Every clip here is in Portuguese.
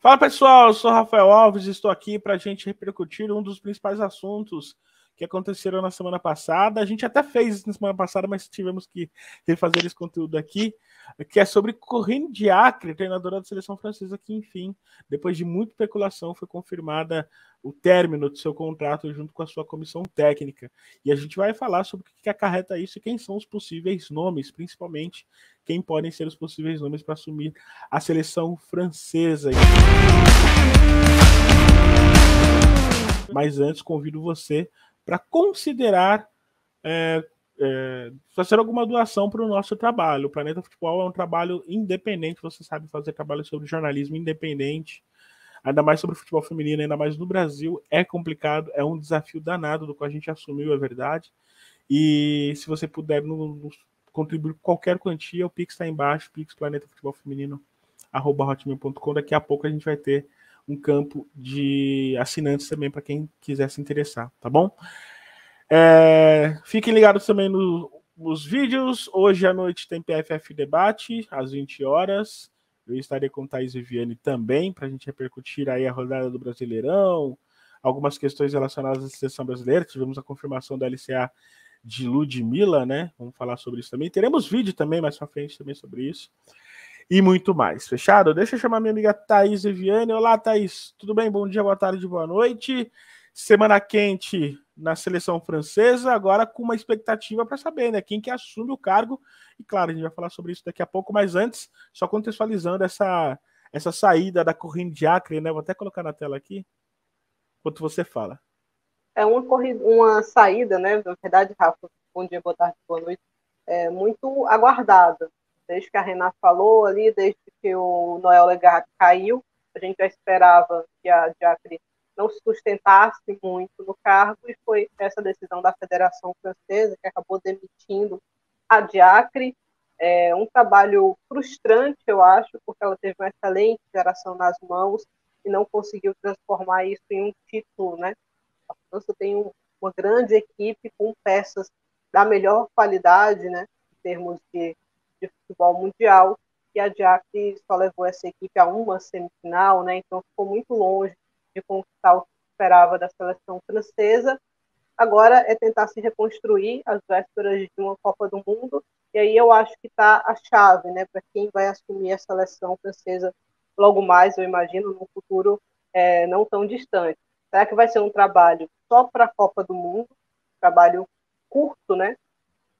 Fala pessoal, eu sou Rafael Alves estou aqui para a gente repercutir um dos principais assuntos que aconteceram na semana passada. A gente até fez na semana passada, mas tivemos que refazer esse conteúdo aqui, que é sobre Corinne Diacre, treinadora da seleção francesa, que, enfim, depois de muita especulação, foi confirmada o término do seu contrato junto com a sua comissão técnica. E a gente vai falar sobre o que acarreta isso e quem são os possíveis nomes, principalmente quem podem ser os possíveis nomes para assumir a seleção francesa. Mas antes, convido você para considerar é, é, fazer alguma doação para o nosso trabalho. O Planeta Futebol é um trabalho independente, você sabe fazer trabalho sobre jornalismo independente, ainda mais sobre futebol feminino, ainda mais no Brasil. É complicado, é um desafio danado do qual a gente assumiu, é verdade. E se você puder contribuir com qualquer quantia, o Pix está embaixo, Pix Planeta Futebol Feminino, hotmail.com. Daqui a pouco a gente vai ter um campo de assinantes também para quem quiser se interessar, tá bom? É, fiquem ligados também no, nos vídeos. Hoje à noite tem PFF Debate, às 20 horas. Eu estarei com Thaís Viviane também, para a gente repercutir aí a rodada do Brasileirão, algumas questões relacionadas à seleção brasileira. Tivemos a confirmação da LCA de Ludmilla, né? Vamos falar sobre isso também. Teremos vídeo também mais para frente também sobre isso e muito mais. Fechado? Deixa eu chamar minha amiga Thaís Eviane. Olá, Thaís. Tudo bem? Bom dia, boa tarde, boa noite. Semana quente na seleção francesa, agora com uma expectativa para saber, né? Quem que assume o cargo. E claro, a gente vai falar sobre isso daqui a pouco, mas antes, só contextualizando essa, essa saída da corrida de Acre, né? Vou até colocar na tela aqui, enquanto você fala. É uma, corrida, uma saída, né? Na verdade, Rafa, bom dia, boa tarde, boa noite. É muito aguardada desde que a Renata falou ali, desde que o Noel Legar caiu, a gente já esperava que a Diacre não se sustentasse muito no cargo e foi essa decisão da Federação Francesa que acabou demitindo a Diacre. É um trabalho frustrante, eu acho, porque ela teve uma excelente geração nas mãos e não conseguiu transformar isso em um título, né? A França tem um, uma grande equipe com peças da melhor qualidade, né? Em termos de de futebol mundial, e a Diacre só levou essa equipe a uma semifinal, né? Então ficou muito longe de conquistar o que esperava da seleção francesa. Agora é tentar se reconstruir às vésperas de uma Copa do Mundo, e aí eu acho que está a chave, né, para quem vai assumir a seleção francesa logo mais, eu imagino, num futuro é, não tão distante. Será que vai ser um trabalho só para a Copa do Mundo, trabalho curto, né?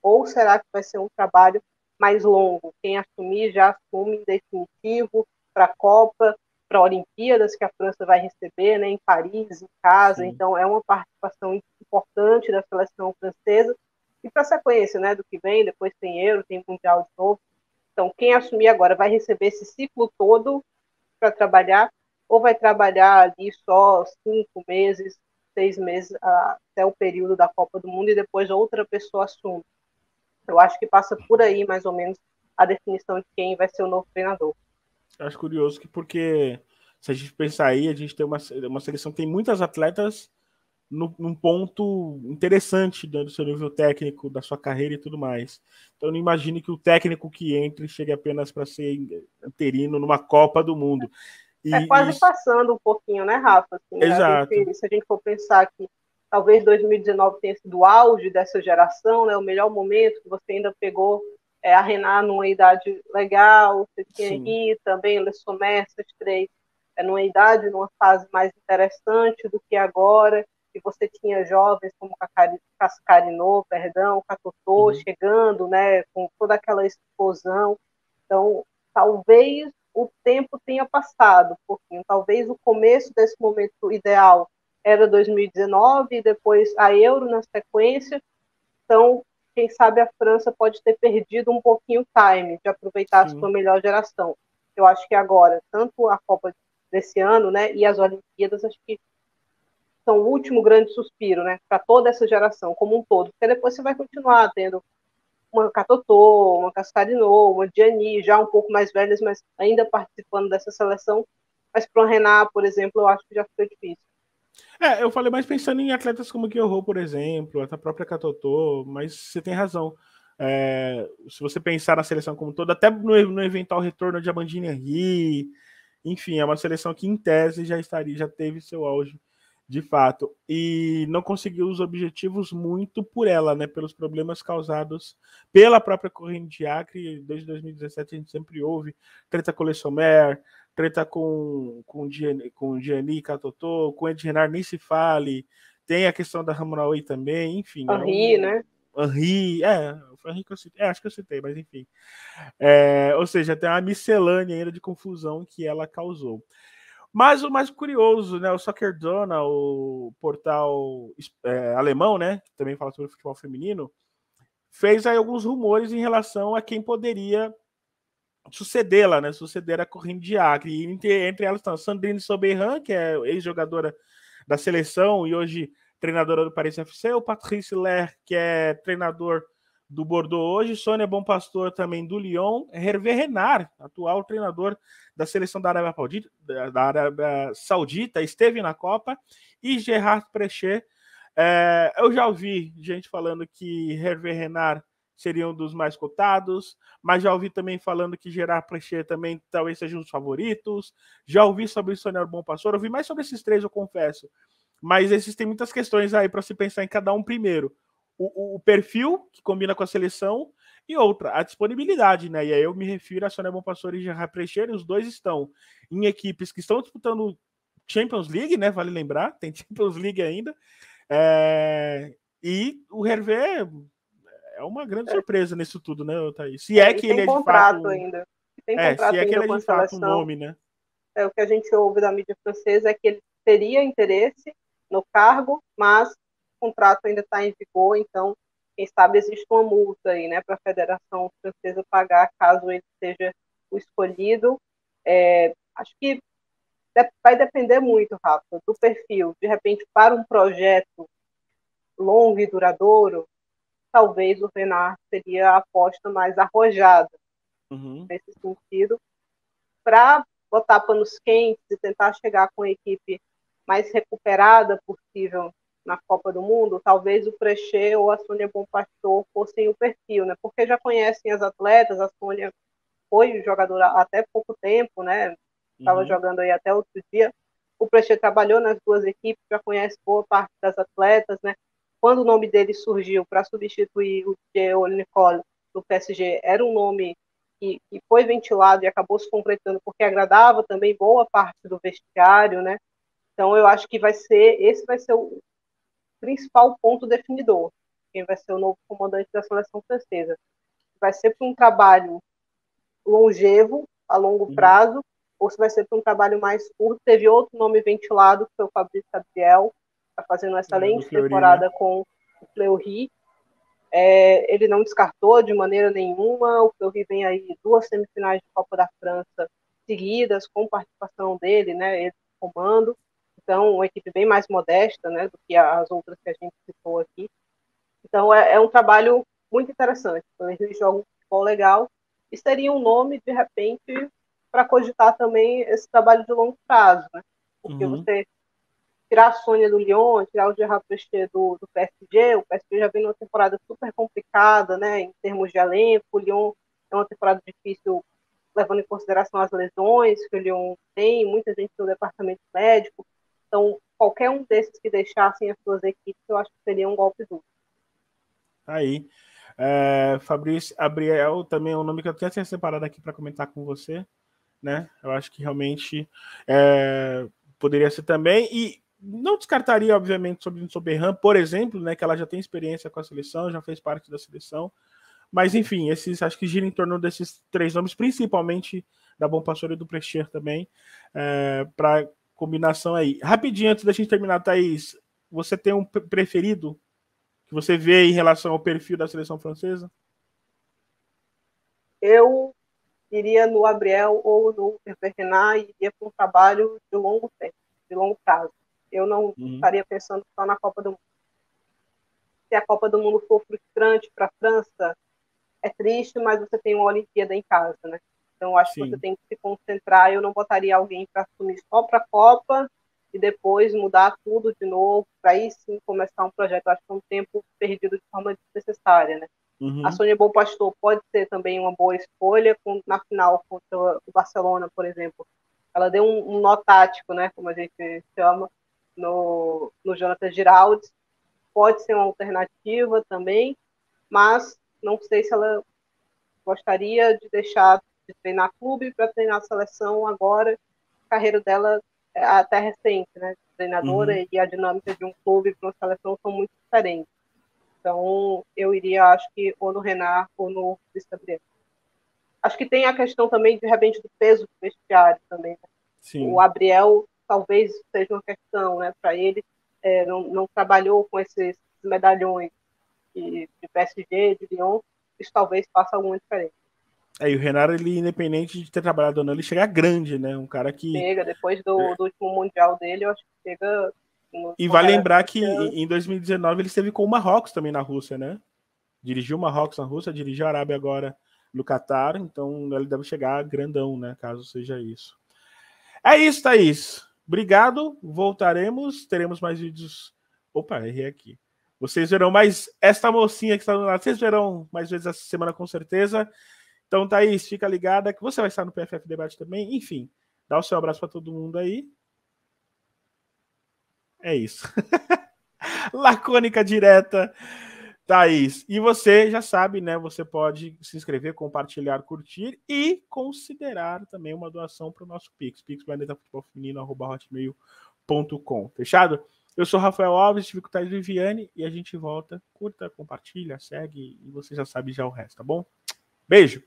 Ou será que vai ser um trabalho mais longo. Quem assumir já assume definitivo para a Copa, para Olimpíadas que a França vai receber, né, em Paris, em casa. Sim. Então é uma participação importante da seleção francesa e para a sequência, né, do que vem. Depois tem Euro, tem Mundial de novo. Então quem assumir agora vai receber esse ciclo todo para trabalhar ou vai trabalhar ali só cinco meses, seis meses até o período da Copa do Mundo e depois outra pessoa assume. Eu acho que passa por aí, mais ou menos, a definição de quem vai ser o novo treinador. Eu acho curioso que, porque se a gente pensar aí, a gente tem uma, uma seleção que tem muitas atletas no, num ponto interessante do seu nível técnico, da sua carreira e tudo mais. Então, não imagine que o técnico que entre chegue apenas para ser interino numa Copa do Mundo. E, é quase isso... passando um pouquinho, né, Rafa? Assim, Exato. Gente, se a gente for pensar que talvez 2019 tenha sido o auge dessa geração, né? O melhor momento que você ainda pegou é, a Renan numa idade legal, você tinha Sim. também, Le Sommer, essas três, é, numa idade, numa fase mais interessante do que agora, e você tinha jovens como Cascarinô, perdão, Catotô, uhum. chegando, né, com toda aquela explosão. Então, talvez o tempo tenha passado um pouquinho, talvez o começo desse momento ideal era 2019 e depois a Euro na sequência. Então, quem sabe a França pode ter perdido um pouquinho o time de aproveitar Sim. a sua melhor geração. Eu acho que agora, tanto a Copa desse ano, né, e as Olimpíadas, acho que são o último grande suspiro, né, para toda essa geração como um todo, porque depois você vai continuar tendo uma Catotô, uma Cascarinô, uma Diani, já um pouco mais velhas, mas ainda participando dessa seleção, mas para o Renan, por exemplo, eu acho que já foi difícil. É, eu falei mais pensando em atletas como Kyoho, por exemplo, a própria Katotô, mas você tem razão. É, se você pensar na seleção como toda, até no, no eventual retorno de Amandine Henry, enfim, é uma seleção que em tese já estaria, já teve seu auge de fato, e não conseguiu os objetivos muito por ela, né, pelos problemas causados pela própria corrente de Acre. Desde 2017 a gente sempre ouve treta com Lessomer, treta com com com Gianni Catotô, com Ed Renard nem se fale. Tem a questão da Ramonaui também, enfim. Henri, é um... né? Henri, é, foi Henri que eu citei, é, acho que eu citei, mas enfim. É, ou seja, tem uma miscelânea ainda de confusão que ela causou. Mas o mais curioso, né? O Soccer Dona, o portal é, alemão, né? Que também fala sobre futebol feminino, fez aí alguns rumores em relação a quem poderia sucedê-la, né? Suceder a corrente de Acre. E entre, entre elas estão Sandrine Soberran, que é ex-jogadora da seleção e hoje treinadora do Paris FC, o Patrice Ler, que é treinador do Bordeaux hoje, Sônia Bom Pastor também do Lyon, Hervé Renard, atual treinador da seleção da Arábia Saudita, da Arábia Saudita esteve na Copa, e Gerard Prechet. É, eu já ouvi gente falando que Hervé Renard seria um dos mais cotados, mas já ouvi também falando que Gerard Prechet também talvez seja um dos favoritos. Já ouvi sobre Sônia Bom Pastor, ouvi mais sobre esses três, eu confesso. Mas existem muitas questões aí para se pensar em cada um primeiro o, o, perfil que combina com a seleção e outra, a disponibilidade, né? E aí eu me refiro a Sonia Bonpastor e Gerard Precher, os dois estão em equipes que estão disputando Champions League, né? Vale lembrar, tem Champions League ainda. É... E o Hervé é uma grande é. surpresa nisso tudo, né, Thaís? Se é, é que ele é de fato... ainda. Tem é, se é que ele é de fato um nome, né? É, o que a gente ouve da mídia francesa é que ele teria interesse no cargo, mas contrato ainda está em vigor, então, quem sabe existe uma multa aí, né, para a Federação Francesa pagar caso ele seja o escolhido. É, acho que vai depender muito, Rafa, do perfil. De repente, para um projeto longo e duradouro, talvez o Renard seria a aposta mais arrojada uhum. nesse sentido, para botar panos quentes e tentar chegar com a equipe mais recuperada possível na Copa do Mundo, talvez o Prechê ou a Sônia Bom Pastor fossem o perfil, né? Porque já conhecem as atletas, a Sônia foi jogadora até pouco tempo, né? Estava uhum. jogando aí até outro dia. O Prechê trabalhou nas duas equipes, já conhece boa parte das atletas, né? Quando o nome dele surgiu para substituir o Diego Nicole do PSG, era um nome que, que, foi ventilado e acabou se completando porque agradava também boa parte do vestiário, né? Então eu acho que vai ser esse vai ser o, principal ponto definidor, quem vai ser o novo comandante da seleção francesa. Vai ser para um trabalho longevo, a longo uhum. prazo, ou se vai ser para um trabalho mais curto. Teve outro nome ventilado, que foi o Fabrício Gabriel, está fazendo uma excelente é, temporada né? com o Fleury. É, ele não descartou de maneira nenhuma. O Fleury vem aí duas semifinais de Copa da França seguidas, com participação dele, né, ele comando. Então, uma equipe bem mais modesta né, do que as outras que a gente citou aqui. Então, é, é um trabalho muito interessante. Então, eles jogam um futebol legal e seria um nome, de repente, para cogitar também esse trabalho de longo prazo. Né? Porque uhum. você tirar a Sônia do Lyon, tirar o Gerard Presté do, do PSG, o PSG já vem numa temporada super complicada, né, em termos de elenco, o Lyon é uma temporada difícil levando em consideração as lesões que o Lyon tem, muita gente no departamento médico, então, qualquer um desses que deixassem as suas equipes, eu acho que seria um golpe duro. Aí. É, Fabrício Abriel também é um nome que eu até tinha separado aqui para comentar com você, né? Eu acho que realmente é, poderia ser também. E não descartaria, obviamente, sobre Soberran, por exemplo, né? Que ela já tem experiência com a seleção, já fez parte da seleção. Mas, enfim, esses acho que gira em torno desses três nomes, principalmente da Bom Pastor e do Precher também, é, para combinação aí. Rapidinho, antes da gente terminar, Thaís, você tem um preferido que você vê em relação ao perfil da seleção francesa? Eu iria no Gabriel ou no Bernard e iria para um trabalho de longo tempo, de longo prazo. Eu não uhum. estaria pensando só na Copa do Mundo. Se a Copa do Mundo for frustrante para a França, é triste, mas você tem uma Olimpíada em casa, né? Então, acho Sim. que você tem que se concentrar. Eu não botaria alguém para assumir só para a Copa e depois mudar tudo de novo, para aí sim começar um projeto. Eu acho que é um tempo perdido de forma desnecessária, né? Uhum. A Sônia Bom Pastor pode ser também uma boa escolha com, na final contra o Barcelona, por exemplo. ela deu um, um nó tático, né, como a gente chama, no, no Jonathan Giraldes. Pode ser uma alternativa também, mas não sei se ela gostaria de deixar de treinar clube para treinar a seleção agora. A carreira dela é até recente, né? Treinadora uhum. e a dinâmica de um clube para uma seleção são muito diferentes. Então, eu iria, acho que, ou no Renar ou no Gabriel. Acho que tem a questão também, de repente, do peso do vestiário também. Né? O Gabriel talvez seja uma questão, né? Para ele, é, não, não trabalhou com esses medalhões de, de PSG, de Lyon, isso talvez faça alguma diferença. É, e o Renato, ele, independente de ter trabalhado ou não, ele chega grande, né? Um cara que. Chega, depois do, é. do último Mundial dele, eu acho que chega. E vale lembrar que em 2019 ele esteve com o Marrocos também na Rússia, né? Dirigiu o Marrocos na Rússia, dirigiu a Arábia agora no Catar, então ele deve chegar grandão, né? Caso seja isso. É isso, Thaís. Obrigado. Voltaremos. Teremos mais vídeos. Opa, errei aqui. Vocês verão mais esta mocinha que está do lado. Vocês verão mais vezes essa semana, com certeza. Então, Thaís, fica ligada que você vai estar no PFF Debate também. Enfim, dá o seu abraço para todo mundo aí. É isso. Lacônica direta, Thaís. E você já sabe, né? Você pode se inscrever, compartilhar, curtir e considerar também uma doação para o nosso Pix. Pix Planeta Futebol Feminino, hotmail.com. Fechado? Eu sou Rafael Alves, estive com o Thais Viviane e a gente volta. Curta, compartilha, segue e você já sabe já o resto, tá bom? Beijo!